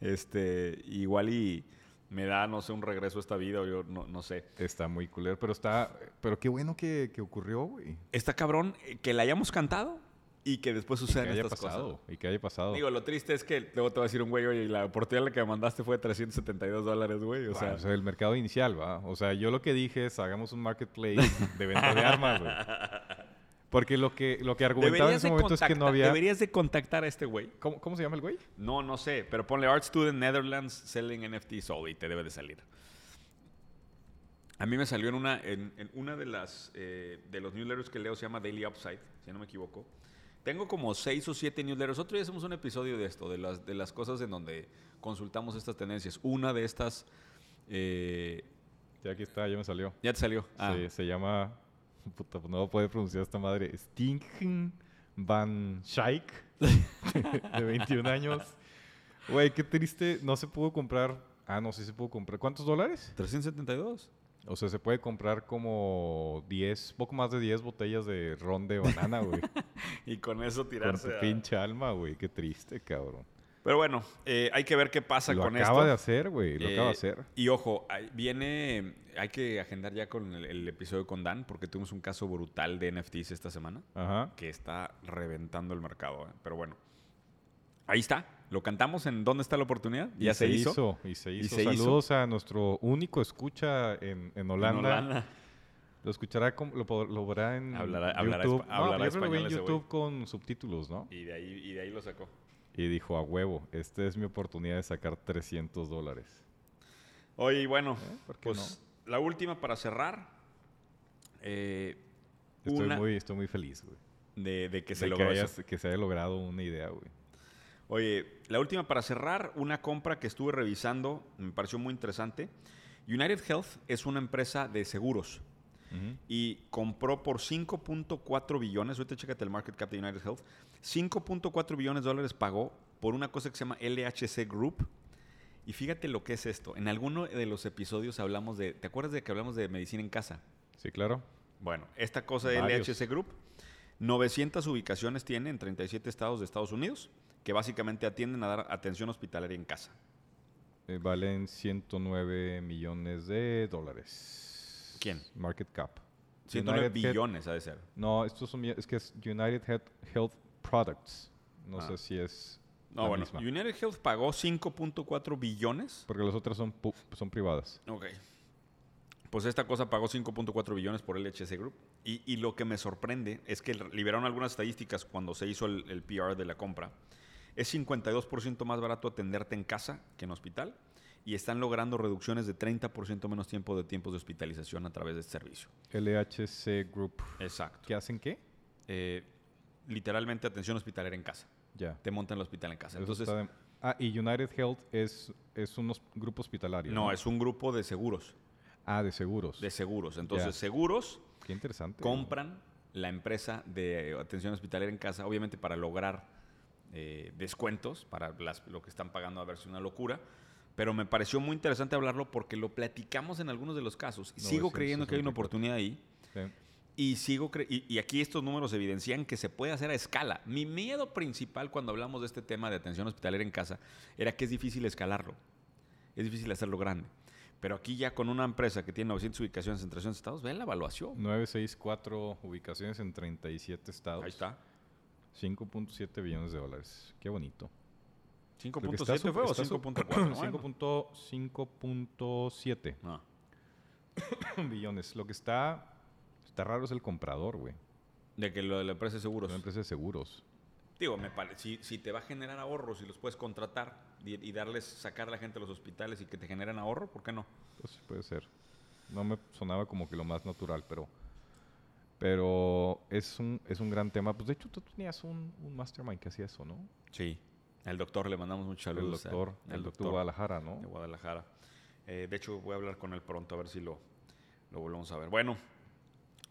Este, igual y me da, no sé, un regreso a esta vida, o yo no, no sé. Está muy culero, pero está... Pero qué bueno que, que ocurrió, güey. Está cabrón eh, que la hayamos cantado y que después sucedan estas pasado. cosas. Y que haya pasado. Digo, lo triste es que luego te va a decir un güey, oye, y la oportunidad que me mandaste fue de 372 dólares, güey. O Bueno, sea, o sea, el mercado inicial, ¿va? O sea, yo lo que dije es hagamos un marketplace de venta de armas, güey. *laughs* Porque lo que, lo que argumentaba en ese momento es que no había... deberías de contactar a este güey. ¿Cómo, cómo se llama el güey? No, no sé, pero ponle Art Student Netherlands Selling NFTs All y te debe de salir. A mí me salió en una, en, en una de las eh, de los newsletters que leo, se llama Daily Upside, si no me equivoco. Tengo como seis o siete newsletters. Otro día hacemos un episodio de esto, de las, de las cosas en donde consultamos estas tendencias. Una de estas, eh, Sí, aquí está, ya me salió. ya te salió. Ah, Se, se llama... *laughs* Puta, pues no puede pronunciar esta madre. Stinken Van Schaik, de 21 años. Güey, qué triste. No se pudo comprar... Ah, no, sí se pudo comprar. ¿Cuántos dólares? 372. O sea, se puede comprar como 10, poco más de 10 botellas de ron de banana, güey. *laughs* Y con eso Con tirarse. tu a- pinche alma, güey. Qué triste, cabrón. Pero bueno, eh, hay que ver qué pasa Lo con acaba esto. de hacer, güey. Lo acaba de Eh, hacer. Y ojo, viene, hay que agendar ya con el, el episodio con Dan, porque tuvimos un caso brutal de NFTs esta semana, Ajá. que está reventando el mercado. ¿eh? Pero bueno, ahí está. Lo cantamos en ¿Dónde está la oportunidad? Y Ya se, hizo. Y se Y hizo. se hizo. Saludos a nuestro único escucha en, en En Holanda. Lo escuchará, como- lo, lo verá en Hablará- hablará YouTube. hablará no, creo que lo vi en español. YouTube con subtítulos, ¿no? Y de, ahí, y de ahí lo sacó. Y dijo, a huevo, esta es mi oportunidad de sacar 300 dólares. Oye, y bueno, ¿Eh? ¿Por qué pues la última para cerrar. eh, Estoy, una muy, estoy muy feliz, güey. de, de que se de logró que, hayas- que se haya logrado una idea, güey. Oye, la última para cerrar, una compra que estuve revisando, me pareció muy interesante. United Health es una empresa de seguros Y compró por 5.4 billones, ahorita chécate el market cap de United Health, 5.4 billones de dólares pagó por una cosa que se llama LHC Group. Y fíjate lo que es esto. En alguno de los episodios hablamos de, ¿te acuerdas de que hablamos de medicina en casa? Sí, claro. Bueno, esta cosa de Varios. LHC Group, 900 ubicaciones tiene en 37 estados de Estados Unidos, que básicamente atienden a dar atención hospitalaria en casa. Eh, valen 109 millones de dólares. ¿Quién? Market cap. 109 United Health- billones ha de ser. No, estos son, es que es United Health, Products. No Ah. sé si es No, la bueno, misma. United Health pagó 5.4 billones. Porque las otras son, son privadas. Ok. Pues esta cosa pagó 5.4 billones por LHC Group. Y, y lo que me sorprende es que liberaron algunas estadísticas cuando se hizo el, el PR de la compra. Es 52% más barato atenderte en casa que en hospital. Y están logrando reducciones de 30% menos tiempo de tiempos de hospitalización a través de este servicio. LHC Group. Exacto. ¿Qué hacen qué? Eh, literalmente atención hospitalaria en casa. Ya. Te montan el hospital en casa. Eso Entonces, de- Ah, y United Health es, es un grupo hospitalario. no, es un grupo de seguros. Ah, de seguros. De seguros. Entonces, Ya. seguros Qué interesante. compran la empresa de atención hospitalaria en casa, obviamente para lograr eh, descuentos para las- lo que están pagando a ver si una locura. Pero me pareció muy interesante hablarlo porque lo platicamos en algunos de los casos. Y sigo creyendo que hay una 964. oportunidad ahí. Sí. Y sigo cre- y, y aquí estos números evidencian que se puede hacer a escala. Mi miedo principal cuando hablamos de este tema de atención hospitalaria en casa era que es difícil escalarlo. Es difícil hacerlo grande. Pero aquí ya con una empresa que tiene 900 ubicaciones en 300 estados, vean la evaluación. 964 ubicaciones en 37 estados. Ahí está. 5.7 billones de dólares. Qué bonito. Lo que 5.7 está su- fue o está su- 5.4. Bueno. 5.- 5.7 No. *coughs* billones. Lo que está, está raro es el comprador, güey. De que lo de la empresa de seguros. Una empresa de seguros. Digo, me parece, si, si te va a generar ahorros y los puedes contratar y, y darles, sacar a la gente a los hospitales y que te generen ahorro, ¿por qué no? Pues puede ser. No me sonaba como que lo más natural, pero pero es un, es un gran tema. Pues de hecho tú tenías un, un mastermind que hacía eso, ¿no? Sí. El doctor, le mandamos muchos El saludos. doctor, al- el doctor Guadalajara, ¿no? de Guadalajara. Eh, de hecho, voy a hablar con él pronto a ver si lo, lo volvemos a ver. Bueno,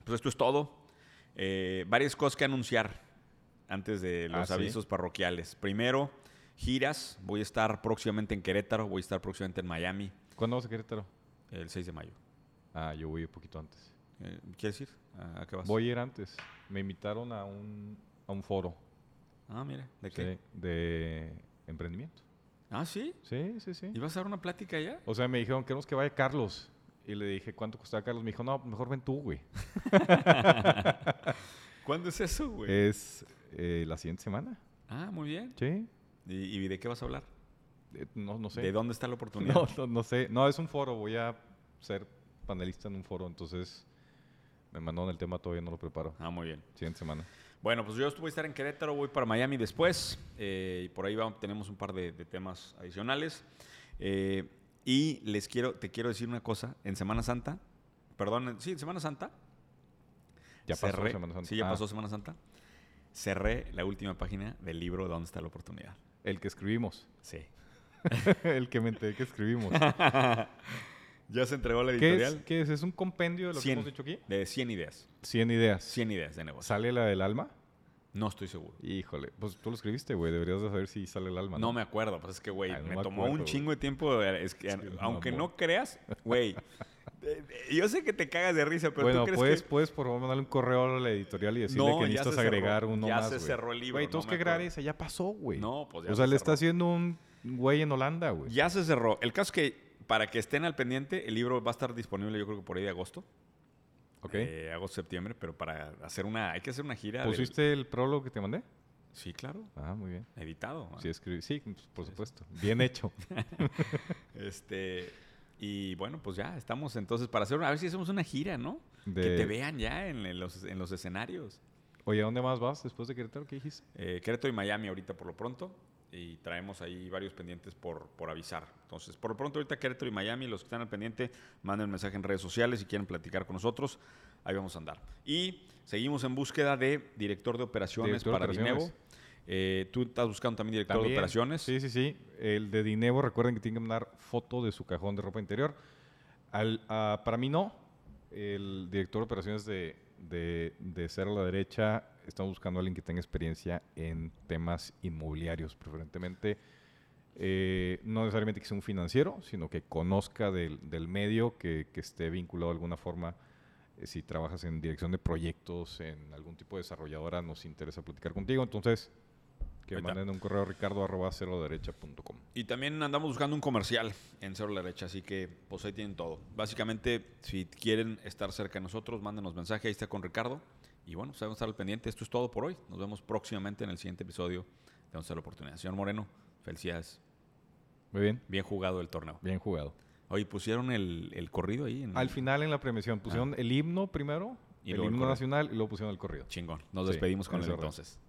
pues esto es todo. Eh, varias cosas que anunciar antes de los Ah, ¿sí? avisos parroquiales. Primero, giras. Voy a estar próximamente en Querétaro, voy a estar próximamente en Miami ¿Cuándo vas a Querétaro? el 6 de mayo. Ah, yo voy un poquito antes. Eh, ¿Quieres ir? ¿A a qué vas? Voy a ir antes. Me invitaron a un, a un foro Ah, mira, ¿de qué? sí, de emprendimiento. Ah, sí. Sí, sí, sí. ¿Y vas a dar una plática allá? O sea, me dijeron, queremos que vaya Carlos. Y le dije, ¿cuánto costaba Carlos? Me dijo, no, mejor ven tú, güey. *laughs* ¿Cuándo es eso, güey? Es eh, la siguiente semana. ah, muy bien. Sí. ¿Y, y de qué vas a hablar? Eh, no, no sé. ¿De dónde está la oportunidad? *laughs* No, no, no sé. No, es un foro. Voy a ser panelista en un foro. Entonces, me mandaron el tema, todavía no lo preparo. Ah, muy bien. Siguiente semana. Bueno, pues yo voy a estar en Querétaro, voy para Miami después. eh, y por ahí vamos- tenemos un par de, de temas adicionales. Eh, y les quiero, te quiero decir una cosa. En Semana Santa, perdón, sí, en Semana Santa. Ya pasó Semana Santa. Sí, ya Ah, pasó Semana Santa. Cerré la última página del libro ¿Dónde está la oportunidad? El que escribimos. Sí. *laughs* el que me enteré que escribimos. *laughs* ¿Ya se entregó la ¿Qué editorial? es, ¿Qué es? ¿Es un compendio de lo 100. que hemos hecho aquí? De 100 ideas. 100 ideas. 100 ideas de negocio. ¿Sale la del alma? No estoy seguro. Híjole, pues tú lo escribiste, güey. Deberías de saber si sale el alma. No me acuerdo, pues es que, güey, Ay, no me me tomó acuerdo, un chingo de tiempo. eh, Es que, aunque no creas, güey, *laughs* eh, eh, yo sé que te cagas de risa, pero bueno, tú crees puedes, que... puedes por favor mandarle un correo a la editorial y decirle No, que ya necesitas se cerró. agregar uno Ya más. se güey. cerró el libro, Güey, no tenemos me que agregar esa, ya pasó, güey. No, pues ya O sea, se le cerró. está haciendo un güey en Holanda, güey. Ya se cerró. El caso es que, para que estén al pendiente, el libro va a estar disponible yo creo que por ahí de agosto. ¿Ok? Eh, agosto, septiembre, pero para hacer una... Hay que hacer una gira. del- ¿Pusiste el prólogo que te mandé? Sí, claro. Ah, muy bien. Editado. ¿no? Sí, escribí. Sí, por supuesto. Bien hecho. *laughs* Este... Y bueno, pues ya estamos entonces para hacer una... A ver si hacemos una gira, ¿no? Que te vean ya en, en los, en los escenarios. Oye, ¿a dónde más vas después de Querétaro? ¿Qué dijiste? Eh, Querétaro y Miami ahorita por lo pronto. Y traemos ahí varios pendientes por, por avisar. Entonces, por lo pronto ahorita Querétaro y Miami, los que están al pendiente, manden un mensaje en redes sociales si quieren platicar con nosotros. Ahí vamos a andar. Y seguimos en búsqueda de director de operaciones Director de para operaciones. Dinevo. Eh, Tú estás buscando también director de operaciones. Sí, sí, sí. El de Dinevo, recuerden que tienen que mandar foto de su cajón de ropa interior. Al- ah, para mí no. El director de operaciones de, de, de Cero a la Derecha, estamos buscando a alguien que tenga experiencia en temas inmobiliarios, preferentemente. eh, no necesariamente que sea un financiero, sino que conozca del, del medio, que, que esté vinculado de alguna forma. Eh, si trabajas en dirección de proyectos, en algún tipo de desarrolladora, nos interesa platicar contigo. Entonces, que manden un correo a ricardo arroba ceroderecha.com. Y también andamos buscando un comercial en Cero Derecha, así que pues ahí tienen todo. Básicamente, si quieren estar cerca de nosotros, mándenos mensaje, ahí está con Ricardo. Y bueno, pues vamos a estar al pendiente. Esto es todo por hoy. Nos vemos próximamente en el siguiente episodio de a la oportunidad. Señor Moreno, felicidades. Muy bien, Bien jugado el torneo. bien jugado. Oye, pusieron el, el corrido ahí. En Al final en la premiación pusieron el himno primero, Y el himno nacional y luego pusieron el corrido. Chingón. Nos Sí, despedimos con él entonces.